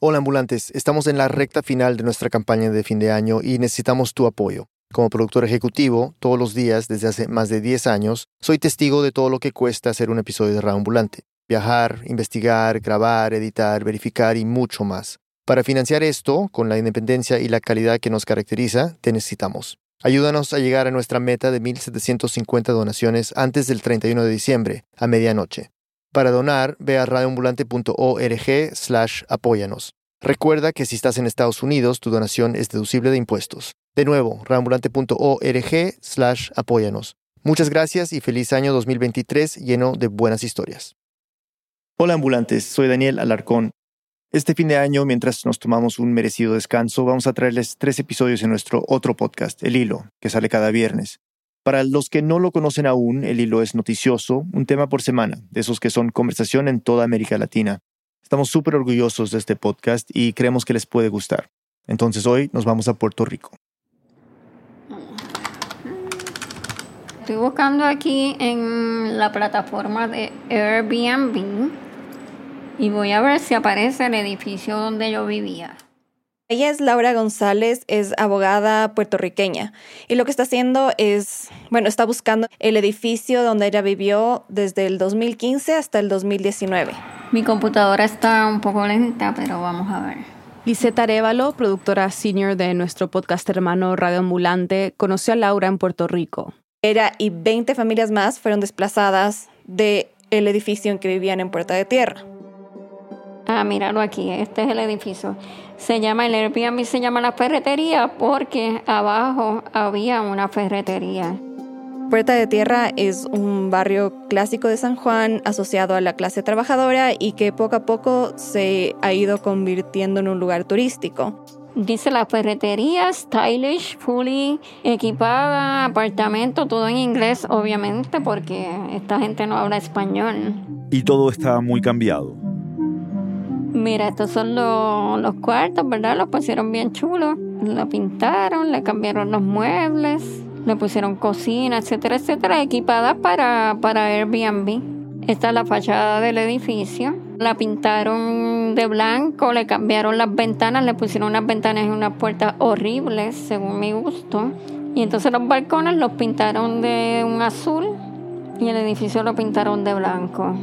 Hola ambulantes, estamos en la recta final de nuestra campaña de fin de año y necesitamos tu apoyo. Como productor ejecutivo, todos los días desde hace más de 10 años, soy testigo de todo lo que cuesta hacer un episodio de Radio Ambulante. Viajar, investigar, grabar, editar, verificar y mucho más. Para financiar esto, con la independencia y la calidad que nos caracteriza, te necesitamos. Ayúdanos a llegar a nuestra meta de 1.750 donaciones antes del 31 de diciembre, a medianoche. Para donar, ve a radioambulante.org slash apóyanos. Recuerda que si estás en Estados Unidos, tu donación es deducible de impuestos. De nuevo, radioambulante.org slash apóyanos. Muchas gracias y feliz año 2023 lleno de buenas historias. Hola ambulantes, soy Daniel Alarcón. Este fin de año, mientras nos tomamos un merecido descanso, vamos a traerles tres episodios en nuestro otro podcast, El Hilo, que sale cada viernes. Para los que no lo conocen aún, el hilo es noticioso, un tema por semana, de esos que son conversación en toda América Latina. Estamos súper orgullosos de este podcast y creemos que les puede gustar. Entonces hoy nos vamos a Puerto Rico. Estoy buscando aquí en la plataforma de Airbnb y voy a ver si aparece el edificio donde yo vivía. Ella es Laura González, es abogada puertorriqueña y lo que está haciendo es, bueno, está buscando el edificio donde ella vivió desde el 2015 hasta el 2019. Mi computadora está un poco lenta, pero vamos a ver. Liseta Arevalo, productora senior de nuestro podcast hermano Radio Ambulante, conoció a Laura en Puerto Rico. Ella y 20 familias más fueron desplazadas del el edificio en que vivían en Puerta de Tierra. Ah, míralo aquí, este es el edificio. Se llama, el Airbnb se llama la ferretería porque abajo había una ferretería. Puerta de Tierra es un barrio clásico de San Juan asociado a la clase trabajadora y que poco a poco se ha ido convirtiendo en un lugar turístico. Dice la ferretería, stylish, fully equipada, apartamento, todo en inglés, obviamente, porque esta gente no habla español. Y todo está muy cambiado. Mira, estos son los, cuartos, ¿verdad? Los pusieron bien chulos. Lo pintaron, le cambiaron los muebles, le pusieron cocina, etcétera, etcétera, equipadas para, para Airbnb. Esta es la fachada del edificio. La pintaron de blanco, le cambiaron las ventanas, le pusieron unas ventanas y unas puertas horribles, según mi gusto. Y entonces los balcones los pintaron de un azul y el edificio lo pintaron de blanco.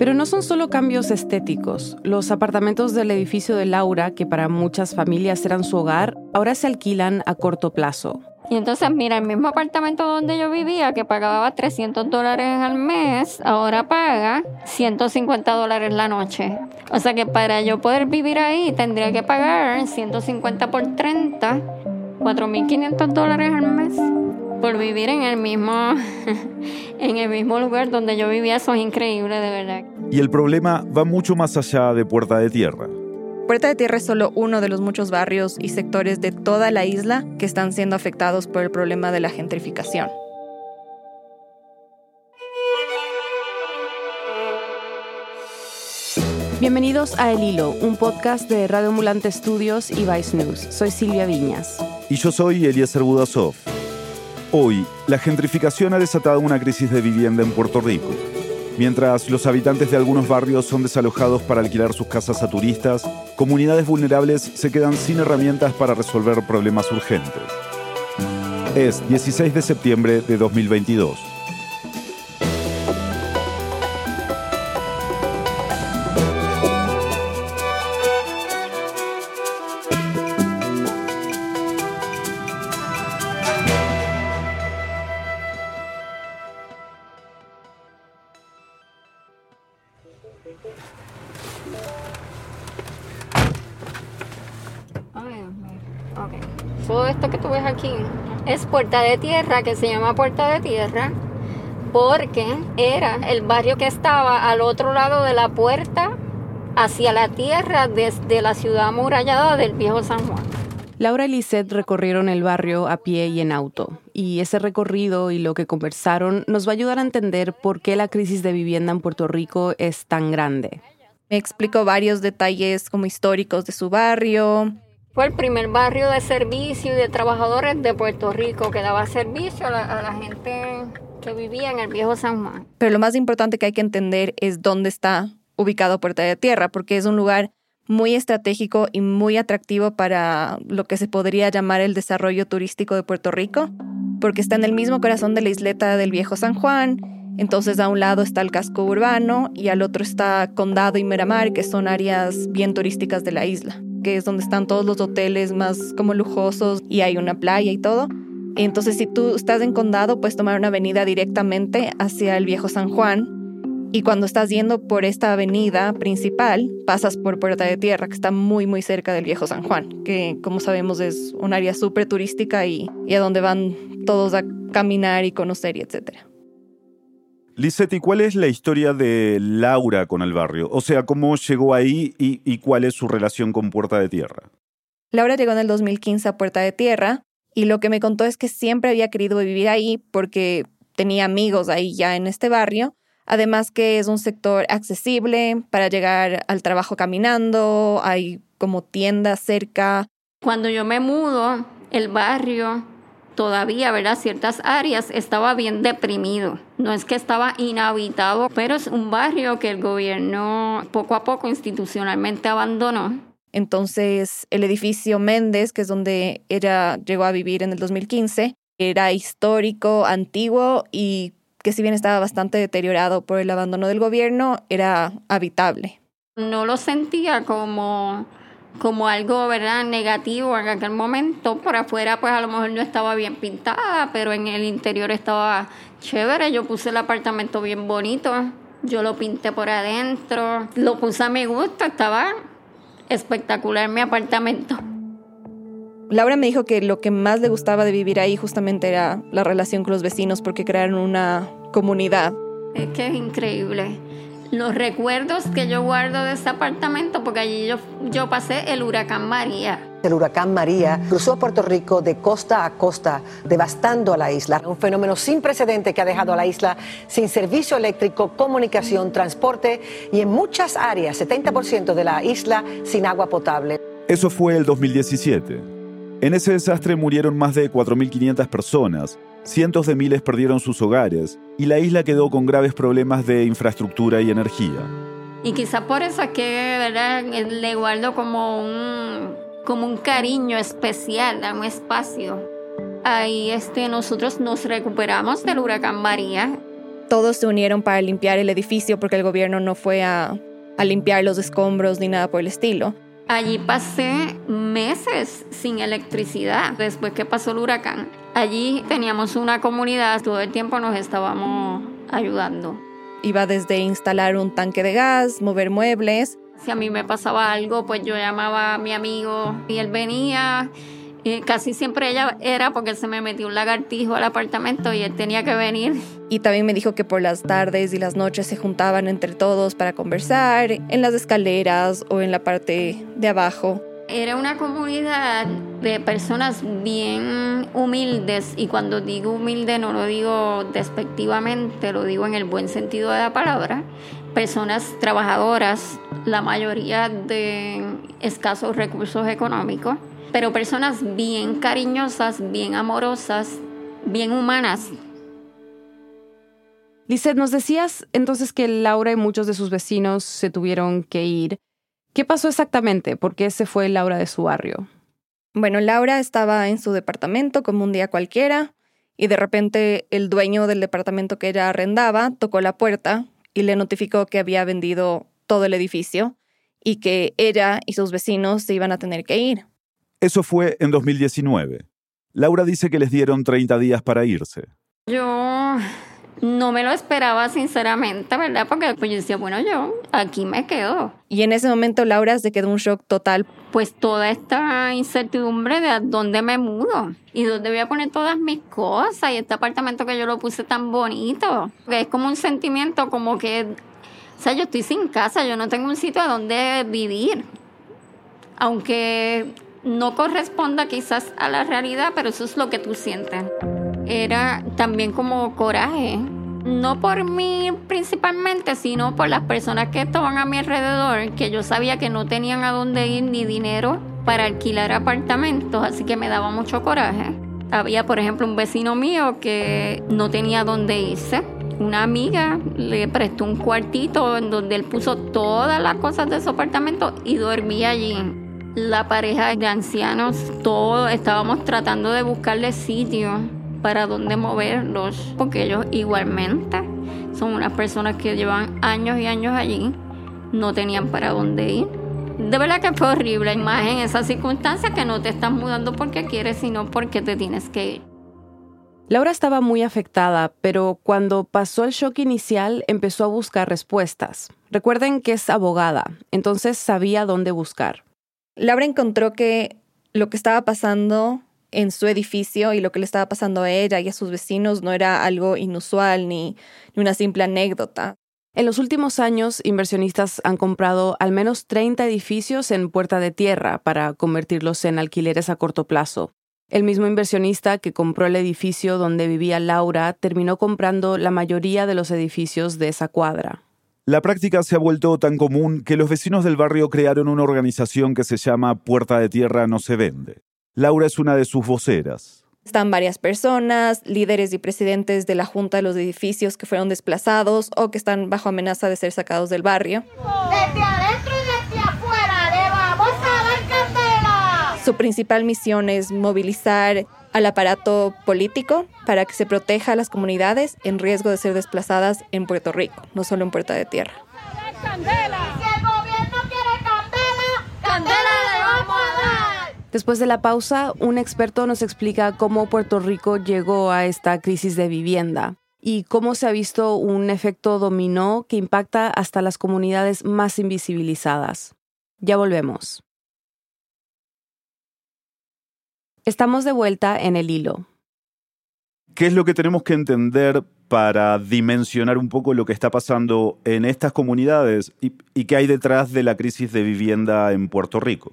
Pero no son solo cambios estéticos. Los apartamentos del edificio de Laura, que para muchas familias eran su hogar, ahora se alquilan a corto plazo. Y entonces, mira, el mismo apartamento donde yo vivía, que pagaba 300 dólares al mes, ahora paga 150 dólares la noche. O sea que para yo poder vivir ahí tendría que pagar 150 por 30, 4.500 dólares al mes por vivir en el mismo en el mismo lugar donde yo vivía, eso es increíble de verdad. Y el problema va mucho más allá de Puerta de Tierra. Puerta de Tierra es solo uno de los muchos barrios y sectores de toda la isla que están siendo afectados por el problema de la gentrificación. Bienvenidos a El Hilo, un podcast de Radio Ambulante Studios y Vice News. Soy Silvia Viñas. Y yo soy Eliezer Budasov. Hoy, la gentrificación ha desatado una crisis de vivienda en Puerto Rico. Mientras los habitantes de algunos barrios son desalojados para alquilar sus casas a turistas, comunidades vulnerables se quedan sin herramientas para resolver problemas urgentes. Es 16 de septiembre de 2022. Aquí es Puerta de Tierra, que se llama Puerta de Tierra, porque era el barrio que estaba al otro lado de la puerta hacia la tierra desde la ciudad amurallada del viejo San Juan. Laura y Lisette recorrieron el barrio a pie y en auto, y ese recorrido y lo que conversaron nos va a ayudar a entender por qué la crisis de vivienda en Puerto Rico es tan grande. Me explicó varios detalles como históricos de su barrio. Fue el primer barrio de servicio y de trabajadores de Puerto Rico que daba servicio a la, gente que vivía en el viejo San Juan. Pero lo más importante que hay que entender es dónde está ubicado Puerta de Tierra, porque es un lugar muy estratégico y muy atractivo para lo que se podría llamar el desarrollo turístico de Puerto Rico, porque está en el mismo corazón de la isleta del Viejo San Juan. Entonces a un lado está el casco urbano y al otro está Condado y Miramar, que son áreas bien turísticas de la isla, que es donde están todos los hoteles más como lujosos y hay una playa y todo. Entonces si tú estás en Condado puedes tomar una avenida directamente hacia el Viejo San Juan y cuando estás yendo por esta avenida principal, pasas por Puerta de Tierra, que está muy, muy cerca del Viejo San Juan, que como sabemos es un área súper turística y, y, a donde van todos a caminar y conocer y etcétera. Lisetti, ¿cuál es la historia de Laura con el barrio? O sea, ¿cómo llegó ahí y, y cuál es su relación con Puerta de Tierra? Laura llegó en el 2015 a Puerta de Tierra y lo que me contó es que siempre había querido vivir ahí porque tenía amigos ahí ya en este barrio Además que es un sector accesible para llegar al trabajo caminando, hay como tiendas cerca. Cuando yo me mudo, el barrio todavía, ¿verdad? Ciertas áreas estaba bien deprimido. No es que estaba inhabitado, pero es un barrio que el gobierno poco a poco institucionalmente abandonó. Entonces, el edificio Méndez, que es donde ella llegó a vivir en el 2015, era histórico, antiguo y que si bien estaba bastante deteriorado por el abandono del gobierno, era habitable. No lo sentía como, como algo ¿verdad? negativo en aquel momento. Por afuera pues a lo mejor no estaba bien pintada, pero en el interior estaba chévere. Yo puse el apartamento bien bonito. Yo lo pinté por adentro. Lo puse a mi gusto. Estaba espectacular mi apartamento. Laura me dijo que lo que más le gustaba de vivir ahí justamente era la relación con los vecinos porque crearon una comunidad. Es que es increíble. Los recuerdos que yo guardo de ese apartamento, porque allí yo, yo pasé el huracán María. El huracán María cruzó Puerto Rico de costa a costa, devastando a la isla. Un fenómeno sin precedente que ha dejado a la isla sin servicio eléctrico, comunicación, transporte y en muchas áreas, 70% de la isla sin agua potable. Eso fue el 2017. En ese desastre murieron más de 4.500 personas, cientos de miles perdieron sus hogares y la isla quedó con graves problemas de infraestructura y energía. Y quizá por eso es que ¿verdad? le guardo como un, como un cariño especial a un espacio. Ahí este, nosotros nos recuperamos del huracán María. Todos se unieron para limpiar el edificio porque el gobierno no fue a, a limpiar los escombros ni nada por el estilo. Allí pasé meses sin electricidad después que pasó el huracán. Allí teníamos una comunidad, todo el tiempo nos estábamos ayudando. Iba desde instalar un tanque de gas, mover muebles. Si a mí me pasaba algo, pues yo llamaba a mi amigo y él venía y casi siempre ella era porque se me metió un lagartijo al apartamento y él tenía que venir. Y también me dijo que por las tardes y las noches se juntaban entre todos para conversar en las escaleras o en la parte de abajo. Era una comunidad de personas bien humildes y cuando digo humilde no lo digo despectivamente, lo digo en el buen sentido de la palabra. Personas trabajadoras, la mayoría de escasos recursos económicos pero personas bien cariñosas, bien amorosas, bien humanas. Lizeth, nos decías entonces que Laura y muchos de sus vecinos se tuvieron que ir. ¿Qué pasó exactamente? ¿Por qué se fue Laura de su barrio? Bueno, Laura estaba en su departamento como un día cualquiera y de repente el dueño del departamento que ella arrendaba tocó la puerta y le notificó que había vendido todo el edificio y que ella y sus vecinos se iban a tener que ir. Eso fue en 2019. Laura dice que les dieron 30 días para irse. Yo no me lo esperaba sinceramente, ¿verdad? Porque pues yo decía, bueno, yo aquí me quedo. Y en ese momento Laura se quedó un shock total. Pues toda esta incertidumbre de a dónde me mudo y dónde voy a poner todas mis cosas y este apartamento que yo lo puse tan bonito. Es como un sentimiento como que, o sea, yo estoy sin casa, yo no tengo un sitio a donde vivir. Aunque no corresponda quizás a la realidad, pero eso es lo que tú sientes. Era también como coraje, no por mí principalmente, sino por las personas que estaban a mi alrededor, que yo sabía que no tenían a dónde ir ni dinero para alquilar apartamentos, así que me daba mucho coraje. Había, por ejemplo, un vecino mío que no tenía dónde irse una amiga le prestó un cuartito en donde él puso todas las cosas de su apartamento y dormía allí. La pareja de ancianos, todos estábamos tratando de buscarle sitio para donde moverlos, porque ellos igualmente son unas personas que llevan años y años allí, no tenían para dónde ir. De verdad que fue horrible, más en esas circunstancias que no te estás mudando porque quieres, sino porque te tienes que ir. Laura estaba muy afectada, pero cuando pasó el shock inicial empezó a buscar respuestas. Recuerden que es abogada, entonces sabía dónde buscar. Laura encontró que lo que estaba pasando en su edificio y lo que le estaba pasando a ella y a sus vecinos no era algo inusual ni, una simple anécdota. En los últimos años, inversionistas han comprado al menos 30 edificios en Puerta de Tierra para convertirlos en alquileres a corto plazo. El mismo inversionista que compró el edificio donde vivía Laura terminó comprando la mayoría de los edificios de esa cuadra. La práctica se ha vuelto tan común que los vecinos del barrio crearon una organización que se llama Puerta de Tierra no se vende. Laura es una de sus voceras. Están varias personas, líderes y presidentes de la Junta de los Edificios que fueron desplazados o que están bajo amenaza de ser sacados del barrio. Desde adentro y desde afuera le vamos a dar candela. Su principal misión es movilizar al aparato político para que se proteja a las comunidades en riesgo de ser desplazadas en Puerto Rico, no solo en Puerta de Tierra. Después de la pausa, un experto nos explica cómo Puerto Rico llegó a esta crisis de vivienda y cómo se ha visto un efecto dominó que impacta hasta las comunidades más invisibilizadas. Ya volvemos. Estamos de vuelta en el hilo. ¿Qué es lo que tenemos que entender para dimensionar un poco lo que está pasando en estas comunidades y, y qué hay detrás de la crisis de vivienda en Puerto Rico?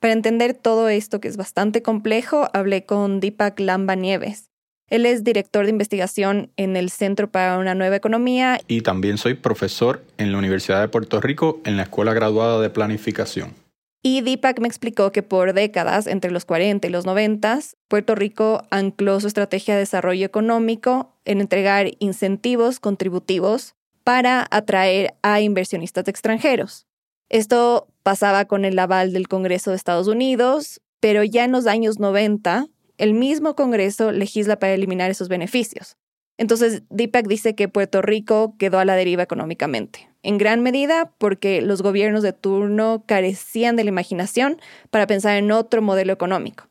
Para entender todo esto, que es bastante complejo, hablé con Deepak Lamba Nieves. Él es director de investigación en el Centro para una Nueva Economía. Y también soy profesor en la Universidad de Puerto Rico en la Escuela Graduada de Planificación. Y Deepak me explicó que por décadas, entre los 40 y los 90, Puerto Rico ancló su estrategia de desarrollo económico en entregar incentivos contributivos para atraer a inversionistas extranjeros. Esto pasaba con el aval del Congreso de Estados Unidos, pero ya en los años 90, el mismo Congreso legisla para eliminar esos beneficios. Entonces, Deepak dice que Puerto Rico quedó a la deriva económicamente, en gran medida porque los gobiernos de turno carecían de la imaginación para pensar en otro modelo económico.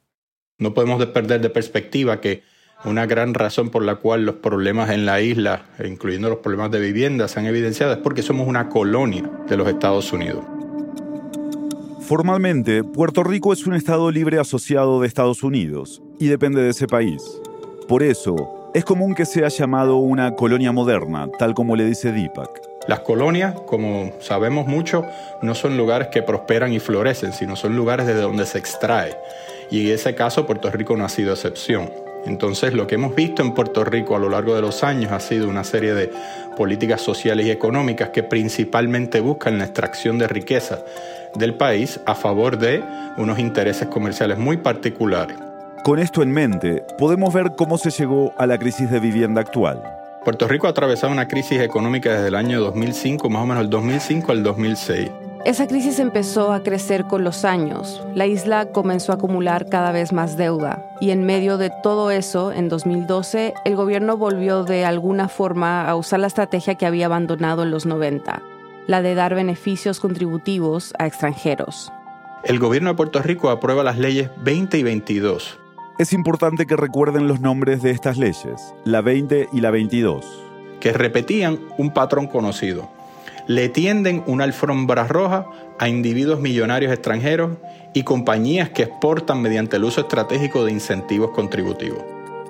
No podemos perder de perspectiva que una gran razón por la cual los problemas en la isla, incluyendo los problemas de vivienda, se han evidenciado es porque somos una colonia de los Estados Unidos. Formalmente, Puerto Rico es un Estado libre asociado de Estados Unidos y depende de ese país. Por eso, es común que sea llamado una colonia moderna, tal como le dice Deepak. Las colonias, como sabemos mucho, no son lugares que prosperan y florecen, sino son lugares desde donde se extrae. Y en ese caso Puerto Rico no ha sido excepción. Entonces lo que hemos visto en Puerto Rico a lo largo de los años ha sido una serie de políticas sociales y económicas que principalmente buscan la extracción de riqueza del país a favor de unos intereses comerciales muy particulares. Con esto en mente, podemos ver cómo se llegó a la crisis de vivienda actual. Puerto Rico ha atravesado una crisis económica desde el año 2005, más o menos el 2005 al 2006. Esa crisis empezó a crecer con los años. La isla comenzó a acumular cada vez más deuda. Y en medio de todo eso, en 2012, el gobierno volvió de alguna forma a usar la estrategia que había abandonado en los 90, la de dar beneficios contributivos a extranjeros. El gobierno de Puerto Rico aprueba las leyes 20 y 22. Es importante que recuerden los nombres de estas leyes, la 20 y la 22. Que repetían un patrón conocido le tienden una alfombra roja a individuos millonarios extranjeros y compañías que exportan mediante el uso estratégico de incentivos contributivos.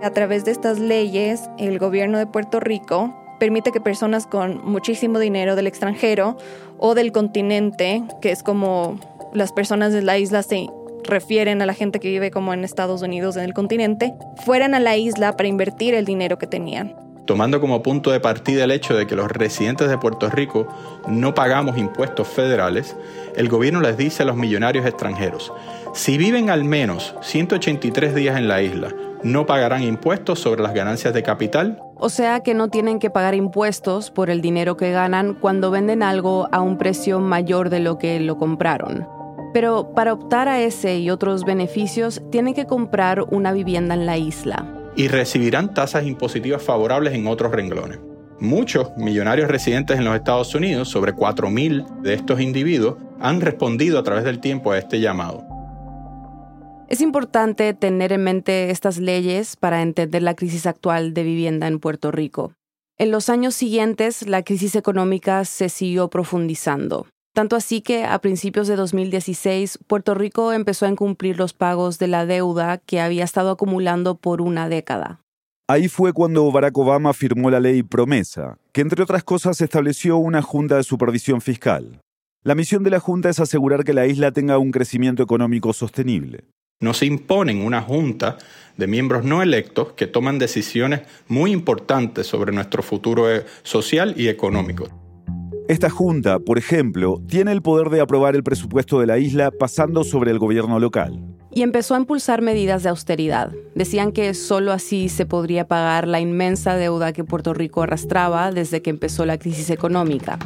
A través de estas leyes, el gobierno de Puerto Rico permite que personas con muchísimo dinero del extranjero o del continente, que es como las personas de la isla se refieren a la gente que vive como en Estados Unidos en el continente, fueran a la isla para invertir el dinero que tenían tomando como punto de partida el hecho de que los residentes de Puerto Rico no pagamos impuestos federales, el gobierno les dice a los millonarios extranjeros, si viven al menos 183 días en la isla, no pagarán impuestos sobre las ganancias de capital. O sea que no tienen que pagar impuestos por el dinero que ganan cuando venden algo a un precio mayor de lo que lo compraron. Pero para optar a ese y otros beneficios tienen que comprar una vivienda en la isla. Y recibirán tasas impositivas favorables en otros renglones. Muchos millonarios residentes en los Estados Unidos, sobre 4.000 de estos individuos, han respondido a través del tiempo a este llamado. Es importante tener en mente estas leyes para entender la crisis actual de vivienda en Puerto Rico. En los años siguientes, la crisis económica se siguió profundizando. Tanto así que a principios de 2016, Puerto Rico empezó a incumplir los pagos de la deuda que había estado acumulando por una década. Ahí fue cuando Barack Obama firmó la ley Promesa, que entre otras cosas estableció una Junta de Supervisión Fiscal. La misión de la Junta es asegurar que la isla tenga un crecimiento económico sostenible. Nos imponen una junta de miembros no electos que toman decisiones muy importantes sobre nuestro futuro eh, social y económico. Esta junta, por ejemplo, tiene el poder de aprobar el presupuesto de la isla pasando sobre el gobierno local. Y empezó a impulsar medidas de austeridad. Decían que solo así se podría pagar la inmensa deuda que Puerto Rico arrastraba desde que empezó la crisis económica.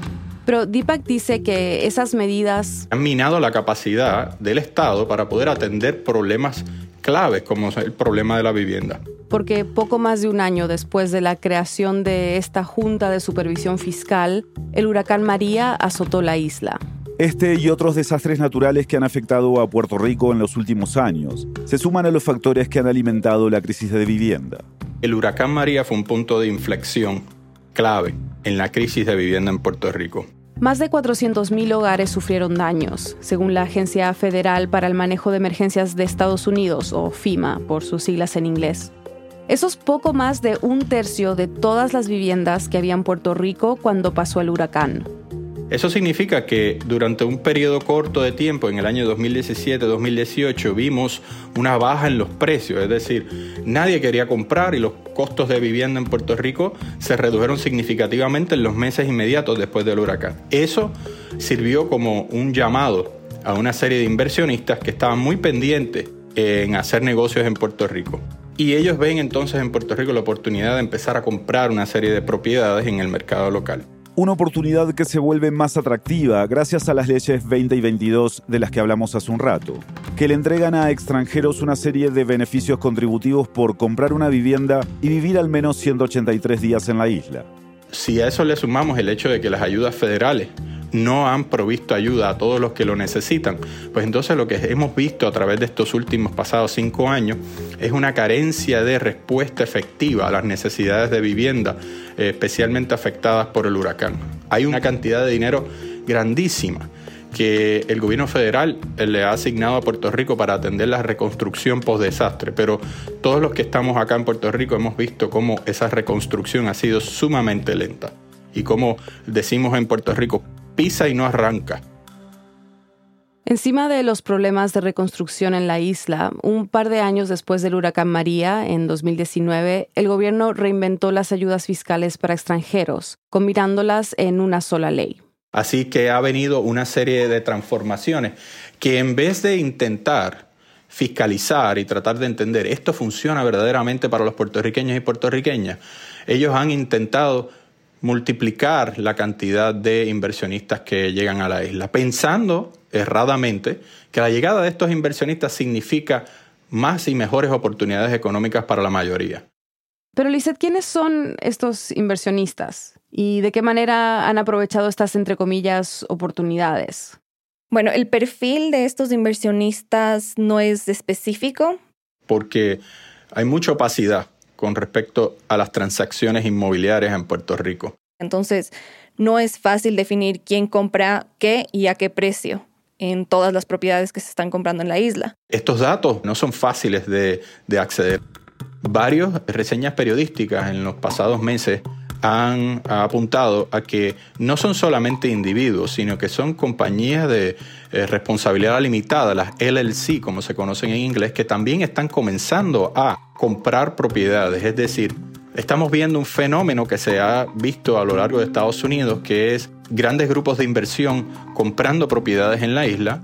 Pero Deepak dice que esas medidas han minado la capacidad del Estado para poder atender problemas claves como el problema de la vivienda. Porque poco más de un año después de la creación de esta Junta de Supervisión Fiscal, el huracán María azotó la isla. Este y otros desastres naturales que han afectado a Puerto Rico en los últimos años se suman a los factores que han alimentado la crisis de vivienda. El huracán María fue un punto de inflexión clave en la crisis de vivienda en Puerto Rico. Más de 400.000 hogares sufrieron daños, según la Agencia Federal para el Manejo de Emergencias de Estados Unidos, o FIMA por sus siglas en inglés. Eso es poco más de un tercio de todas las viviendas que había en Puerto Rico cuando pasó el huracán. Eso significa que durante un periodo corto de tiempo, en el año 2017-2018, vimos una baja en los precios, es decir, nadie quería comprar y los costos de vivienda en Puerto Rico se redujeron significativamente en los meses inmediatos después del huracán. Eso sirvió como un llamado a una serie de inversionistas que estaban muy pendientes en hacer negocios en Puerto Rico. Y ellos ven entonces en Puerto Rico la oportunidad de empezar a comprar una serie de propiedades en el mercado local una oportunidad que se vuelve más atractiva gracias a las leyes 20 y 22 de las que hablamos hace un rato, que le entregan a extranjeros una serie de beneficios contributivos por comprar una vivienda y vivir al menos 183 días en la isla. Si a eso le sumamos el hecho de que las ayudas federales no han provisto ayuda a todos los que lo necesitan, pues entonces lo que hemos visto a través de estos últimos pasados cinco años es una carencia de respuesta efectiva a las necesidades de vivienda, eh, especialmente afectadas por el huracán. Hay una cantidad de dinero grandísima que el gobierno federal eh, le ha asignado a Puerto Rico para atender la reconstrucción post-desastre, pero todos los que estamos acá en Puerto Rico hemos visto cómo esa reconstrucción ha sido sumamente lenta y como decimos en Puerto Rico, pisa y no arranca. Encima de los problemas de reconstrucción en la isla, un par de años después del huracán María, en 2019, el gobierno reinventó las ayudas fiscales para extranjeros, combinándolas en una sola ley. Así que ha venido una serie de transformaciones que en vez de intentar fiscalizar y tratar de entender esto funciona verdaderamente para los puertorriqueños y puertorriqueñas, ellos han intentado multiplicar la cantidad de inversionistas que llegan a la isla, pensando erradamente que la llegada de estos inversionistas significa más y mejores oportunidades económicas para la mayoría. Pero Lizeth, ¿quiénes son estos inversionistas? ¿Y de qué manera han aprovechado estas, entre comillas, oportunidades? Bueno, el perfil de estos inversionistas no es específico. Porque hay mucha opacidad con respecto a las transacciones inmobiliarias en Puerto Rico. Entonces, no es fácil definir quién compra qué y a qué precio en todas las propiedades que se están comprando en la isla. Estos datos no son fáciles de, de acceder. Varias reseñas periodísticas en los pasados meses han apuntado a que no son solamente individuos, sino que son compañías de eh, responsabilidad limitada, las LLC, como se conocen en inglés, que también están comenzando a comprar propiedades. Es decir, estamos viendo un fenómeno que se ha visto a lo largo de Estados Unidos, que es grandes grupos de inversión comprando propiedades en la isla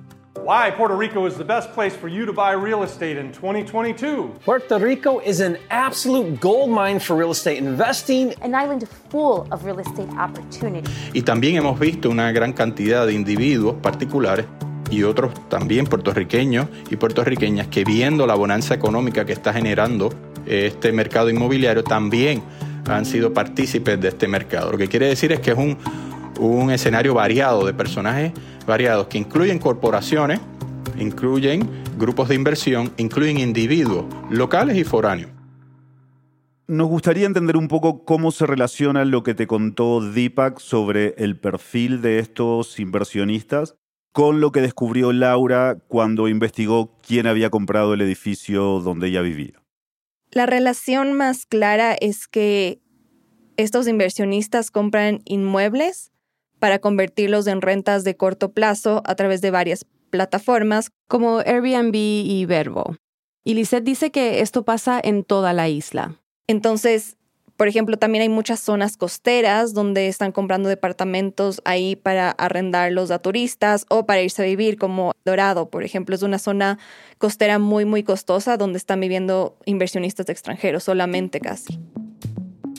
why Puerto Rico is the best place for you to buy real estate in 2022. Puerto Rico is an absolute gold mine for real estate investing. An island full of real estate opportunity. Y también hemos visto una gran cantidad de individuos particulares y otros también puertorriqueños y puertorriqueñas que viendo la bonanza económica que está generando este mercado inmobiliario también han sido partícipes de este mercado. Lo que quiere decir es que es un, un escenario variado de personajes variados que incluyen corporaciones, incluyen grupos de inversión, incluyen individuos locales y foráneos. Nos gustaría entender un poco cómo se relaciona lo que te contó Deepak sobre el perfil de estos inversionistas con lo que descubrió Laura cuando investigó quién había comprado el edificio donde ella vivía. La relación más clara es que estos inversionistas compran inmuebles para convertirlos en rentas de corto plazo a través de varias plataformas como Airbnb y Verbo. Y Lisette dice que esto pasa en toda la isla. Entonces, por ejemplo, también hay muchas zonas costeras donde están comprando departamentos ahí para arrendarlos a turistas o para irse a vivir, como Dorado, por ejemplo, es una zona costera muy, muy costosa donde están viviendo inversionistas extranjeros solamente casi.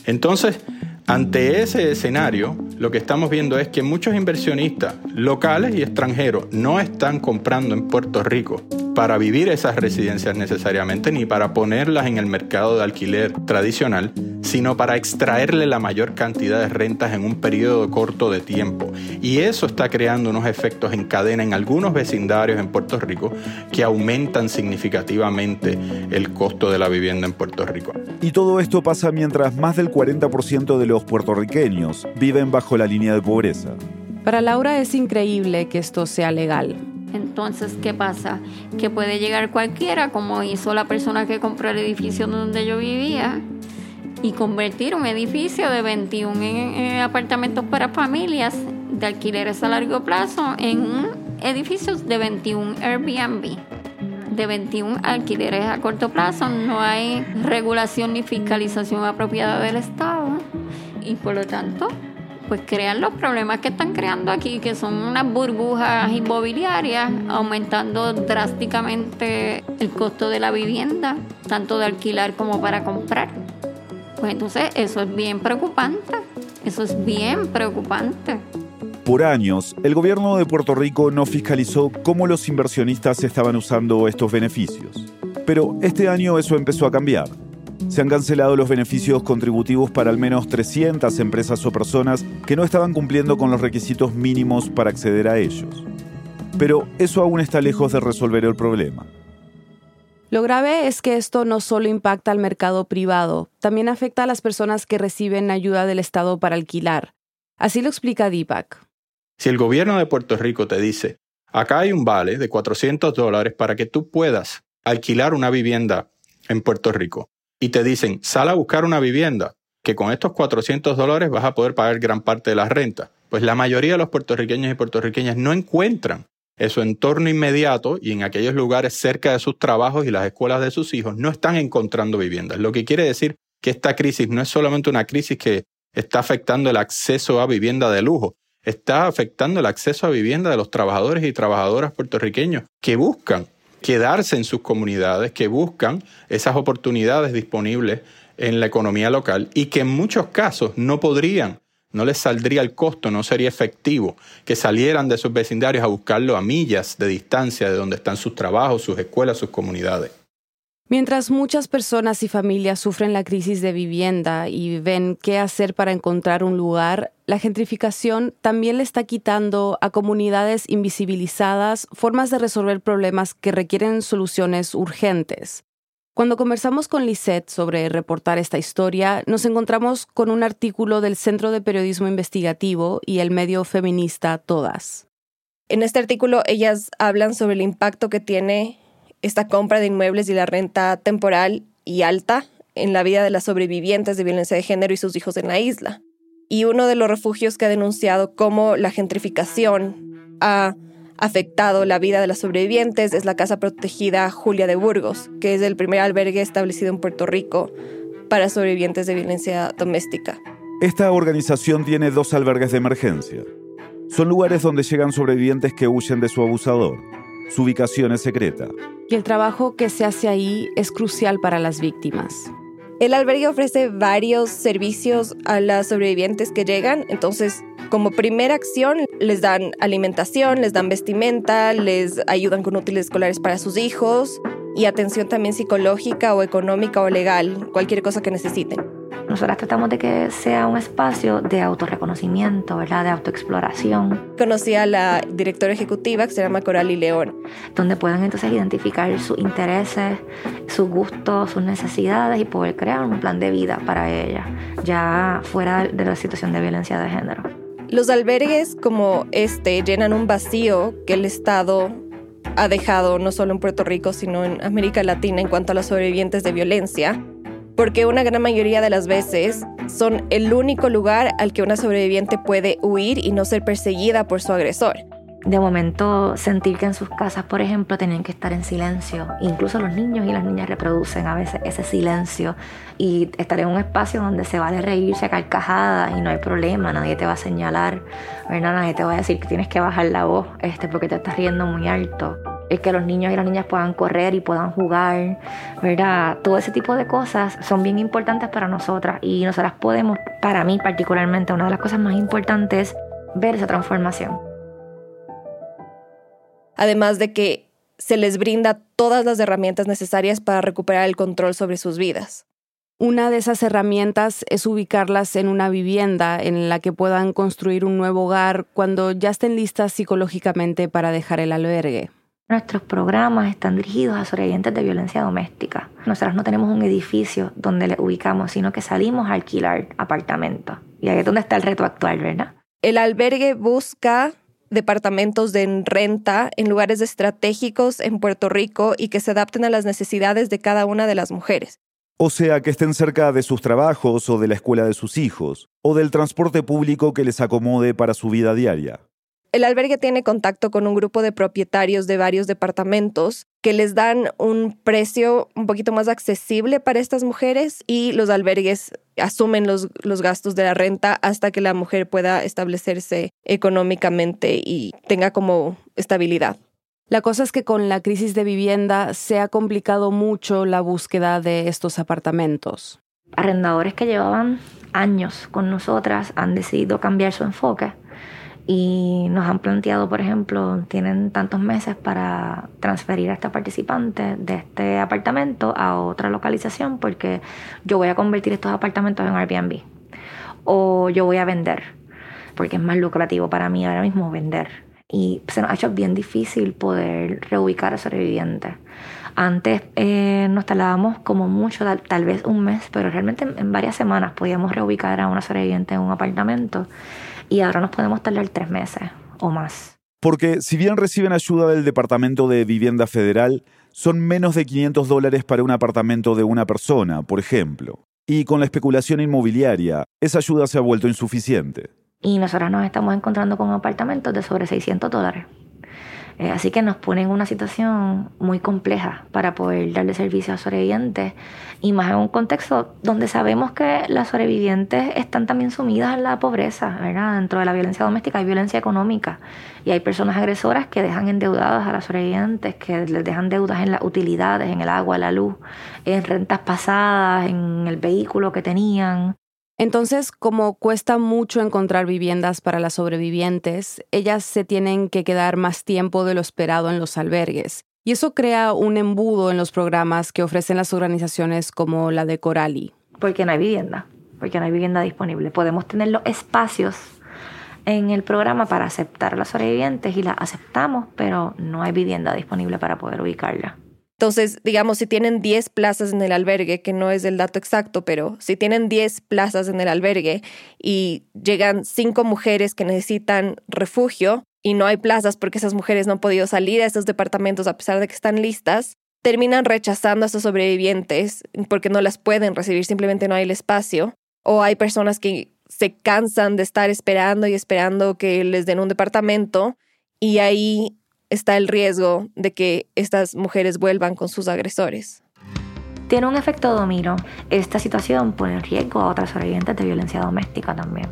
Entonces, ante ese escenario, lo que estamos viendo es que muchos inversionistas locales y extranjeros no están comprando en Puerto Rico para vivir esas residencias necesariamente, ni para ponerlas en el mercado de alquiler tradicional, sino para extraerle la mayor cantidad de rentas en un periodo corto de tiempo. Y eso está creando unos efectos en cadena en algunos vecindarios en Puerto Rico que aumentan significativamente el costo de la vivienda en Puerto Rico. Y todo esto pasa mientras más del 40% de los puertorriqueños viven bajo la línea de pobreza. Para Laura es increíble que esto sea legal. Entonces, ¿qué pasa? Que puede llegar cualquiera, como hizo la persona que compró el edificio donde yo vivía, y convertir un edificio de 21 apartamentos para familias de alquileres a largo plazo en un edificio de 21 Airbnb. De 21 alquileres a corto plazo no hay regulación ni fiscalización apropiada del Estado y por lo tanto pues crean los problemas que están creando aquí, que son unas burbujas inmobiliarias, aumentando drásticamente el costo de la vivienda, tanto de alquilar como para comprar. Pues entonces eso es bien preocupante, eso es bien preocupante. Por años, el gobierno de Puerto Rico no fiscalizó cómo los inversionistas estaban usando estos beneficios. Pero este año eso empezó a cambiar. Se han cancelado los beneficios contributivos para al menos 300 empresas o personas que no estaban cumpliendo con los requisitos mínimos para acceder a ellos. Pero eso aún está lejos de resolver el problema. Lo grave es que esto no solo impacta al mercado privado, también afecta a las personas que reciben ayuda del Estado para alquilar. Así lo explica Deepak. Si el gobierno de Puerto Rico te dice, acá hay un vale de 400 dólares para que tú puedas alquilar una vivienda en Puerto Rico, y te dicen, sal a buscar una vivienda, que con estos 400 dólares vas a poder pagar gran parte de la renta. Pues la mayoría de los puertorriqueños y puertorriqueñas no encuentran en su entorno inmediato y en aquellos lugares cerca de sus trabajos y las escuelas de sus hijos, no están encontrando viviendas. Lo que quiere decir que esta crisis no es solamente una crisis que está afectando el acceso a vivienda de lujo, está afectando el acceso a vivienda de los trabajadores y trabajadoras puertorriqueños que buscan quedarse en sus comunidades, que buscan esas oportunidades disponibles en la economía local y que en muchos casos no podrían, no les saldría el costo, no sería efectivo que salieran de sus vecindarios a buscarlo a millas de distancia de donde están sus trabajos, sus escuelas, sus comunidades. Mientras muchas personas y familias sufren la crisis de vivienda y ven qué hacer para encontrar un lugar, la gentrificación también le está quitando a comunidades invisibilizadas formas de resolver problemas que requieren soluciones urgentes. Cuando conversamos con Lisette sobre reportar esta historia, nos encontramos con un artículo del Centro de Periodismo Investigativo y el medio feminista Todas. En este artículo ellas hablan sobre el impacto que tiene esta compra de inmuebles y la renta temporal y alta en la vida de las sobrevivientes de violencia de género y sus hijos en la isla. Y uno de los refugios que ha denunciado cómo la gentrificación ha afectado la vida de las sobrevivientes es la Casa Protegida Julia de Burgos, que es el primer albergue establecido en Puerto Rico para sobrevivientes de violencia doméstica. Esta organización tiene dos albergues de emergencia. Son lugares donde llegan sobrevivientes que huyen de su abusador Su ubicación es secreta. Y el trabajo que se hace ahí es crucial para las víctimas. El albergue ofrece varios servicios a las sobrevivientes que llegan, entonces como primera acción les dan alimentación, les dan vestimenta, les ayudan con útiles escolares para sus hijos y atención también psicológica o económica o legal, cualquier cosa que necesiten. Nosotras tratamos de que sea un espacio de autorreconocimiento, ¿verdad? De autoexploración. Conocí a la directora ejecutiva que se llama Coralie León. Donde puedan entonces identificar sus intereses, sus gustos, sus necesidades y poder crear un plan de vida para ella, ya fuera de la situación de violencia de género. Los albergues como este llenan un vacío que el Estado ha dejado no solo en Puerto Rico, sino en América Latina en cuanto a los sobrevivientes de violencia porque una gran mayoría de las veces son el único lugar al que una sobreviviente puede huir y no ser perseguida por su agresor. De momento sentir que en sus casas, por ejemplo, tenían que estar en silencio. Incluso los niños y las niñas reproducen a veces ese silencio y estar en un espacio donde se vale reírse a carcajadas y no hay problema, nadie te va a señalar, nadie te va a decir que tienes que bajar la voz este, porque te estás riendo muy alto el que los niños y las niñas puedan correr y puedan jugar, ¿verdad? Todo ese tipo de cosas son bien importantes para nosotras y nosotras podemos, para mí particularmente, una de las cosas más importantes es ver esa transformación. Además de que se les brinda todas las herramientas necesarias para recuperar el control sobre sus vidas. Una de esas herramientas es ubicarlas en una vivienda en la que puedan construir un nuevo hogar cuando ya estén listas psicológicamente para dejar el albergue. Nuestros programas están dirigidos a sobrevivientes de violencia doméstica. Nosotros no tenemos un edificio donde le ubicamos, sino que salimos a alquilar apartamentos. Y ahí es donde está el reto actual, ¿verdad? El albergue busca departamentos de renta en lugares estratégicos en Puerto Rico y que se adapten a las necesidades de cada una de las mujeres. O sea, que estén cerca de sus trabajos o de la escuela de sus hijos, o del transporte público que les acomode para su vida diaria. El albergue tiene contacto con un grupo de propietarios de varios departamentos que les dan un precio un poquito más accesible para estas mujeres y los albergues asumen los, los, gastos de la renta hasta que la mujer pueda establecerse económicamente y tenga como estabilidad. La cosa es que con la crisis de vivienda se ha complicado mucho la búsqueda de estos apartamentos. Arrendadores que llevaban años con nosotras han decidido cambiar su enfoque y nos han planteado, por ejemplo, tienen tantos meses para transferir a esta participante de este apartamento a otra localización porque yo voy a convertir estos apartamentos en Airbnb o yo voy a vender porque es más lucrativo para mí ahora mismo vender. Y se nos ha hecho bien difícil poder reubicar a sobrevivientes. Antes eh, nos tardábamos como mucho, tal, vez un mes, pero realmente en varias semanas podíamos reubicar a una sobreviviente en un apartamento y ahora nos podemos tardar tres meses o más. Porque si bien reciben ayuda del Departamento de Vivienda Federal, son menos de 500 dólares para un apartamento de una persona, por ejemplo. Y con la especulación inmobiliaria, esa ayuda se ha vuelto insuficiente. Y nosotros nos estamos encontrando con apartamentos de sobre 600 dólares. Eh, así que nos pone en una situación muy compleja para poder darle servicio a sobrevivientes y más en un contexto donde sabemos que las sobrevivientes están también sumidas en la pobreza, ¿verdad? Dentro de la violencia doméstica hay violencia económica y hay personas agresoras que dejan endeudadas a las sobrevivientes, que les dejan deudas en las utilidades, en el agua, la luz, en rentas pasadas, en el vehículo que tenían. Entonces, como cuesta mucho encontrar viviendas para las sobrevivientes, ellas se tienen que quedar más tiempo de lo esperado en los albergues. Y eso crea un embudo en los programas que ofrecen las organizaciones como la de Corali. Porque no hay vivienda, porque no hay vivienda disponible. Podemos tener los espacios en el programa para aceptar a las sobrevivientes y las aceptamos, pero no hay vivienda disponible para poder ubicarla. Entonces, digamos, si tienen 10 plazas en el albergue, que no es el dato exacto, pero si tienen 10 plazas en el albergue y llegan 5 mujeres que necesitan refugio y no hay plazas porque esas mujeres no han podido salir a esos departamentos a pesar de que están listas, terminan rechazando a esos sobrevivientes porque no las pueden recibir, simplemente no hay el espacio. O hay personas que se cansan de estar esperando y esperando que les den un departamento y ahí está el riesgo de que estas mujeres vuelvan con sus agresores. Tiene un efecto domino. Esta situación pone en riesgo a otras sobrevivientes de violencia doméstica también.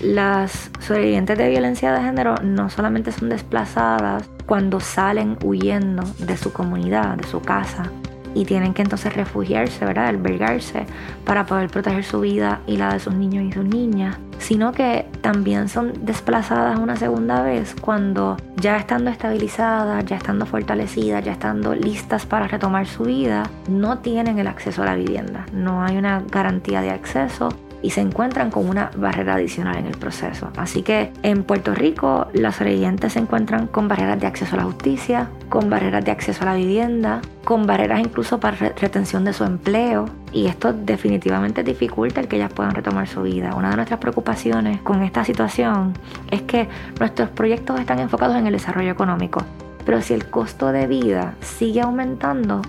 Las sobrevivientes de violencia de género no solamente son desplazadas cuando salen huyendo de su comunidad, de su casa, y tienen que entonces refugiarse, ¿verdad? Albergarse para poder proteger su vida y la de sus niños y sus niñas, sino que también son desplazadas una segunda vez cuando ya estando estabilizadas, ya estando fortalecidas, ya estando listas para retomar su vida, no tienen el acceso a la vivienda, no hay una garantía de acceso y se encuentran con una barrera adicional en el proceso. Así que en Puerto Rico los sobrevivientes se encuentran con barreras de acceso a la justicia, con barreras de acceso a la vivienda, con barreras incluso para retención de su empleo y esto definitivamente dificulta el que ellas puedan retomar su vida. Una de nuestras preocupaciones con esta situación es que nuestros proyectos están enfocados en el desarrollo económico, pero si el costo de vida sigue aumentando,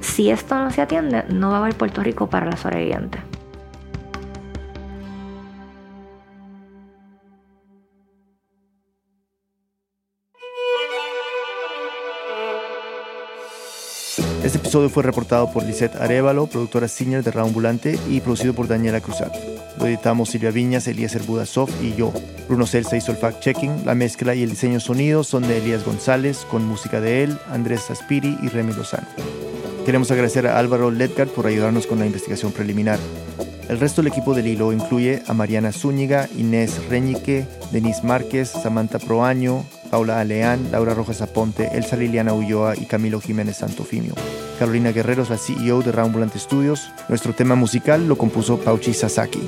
si esto no se atiende, no va a haber Puerto Rico para las sobrevivientes. Episodio fue reportado por Lisette Arevalo, productora senior de Raambulante y producido por Daniela Cruzat. Lo editamos Silvia Viñas, Elías Budasov y yo. Bruno Celsa hizo el fact-checking. La mezcla y el diseño sonido son de Elías González, con música de él, Andrés Aspiri y Remy Lozano. Queremos agradecer a Álvaro Ledgard por ayudarnos con la investigación preliminar. El resto del equipo del hilo incluye a Mariana Zúñiga, Inés Reñique, Denise Márquez, Samantha Proaño, Paula Aleán, Laura Rojas Aponte, Elsa Liliana Ulloa y Camilo Jiménez Santofimio. Carolina Guerrero es la CEO de Rambulante Studios. Nuestro tema musical lo compuso Pauchi Sasaki.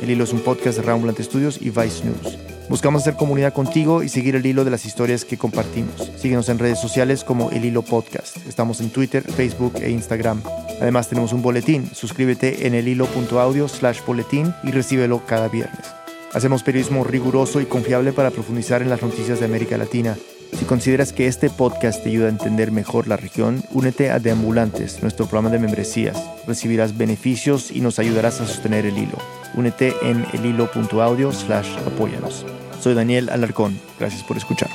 El Hilo es un podcast de Rambulante Studios y Vice News. Buscamos hacer comunidad contigo y seguir el hilo de las historias que compartimos. Síguenos en redes sociales como El Hilo Podcast. Estamos en Twitter, Facebook e Instagram. Además tenemos un boletín. Suscríbete en elhilo.audio slash boletín y recíbelo cada viernes. Hacemos periodismo riguroso y confiable para profundizar en las noticias de América Latina. Si consideras que este podcast te ayuda a entender mejor la región, únete a Deambulantes, nuestro programa de membresías. Recibirás beneficios y nos ayudarás a sostener el hilo. Únete en elhilo.audio slash apóyanos. Soy Daniel Alarcón. Gracias por escuchar.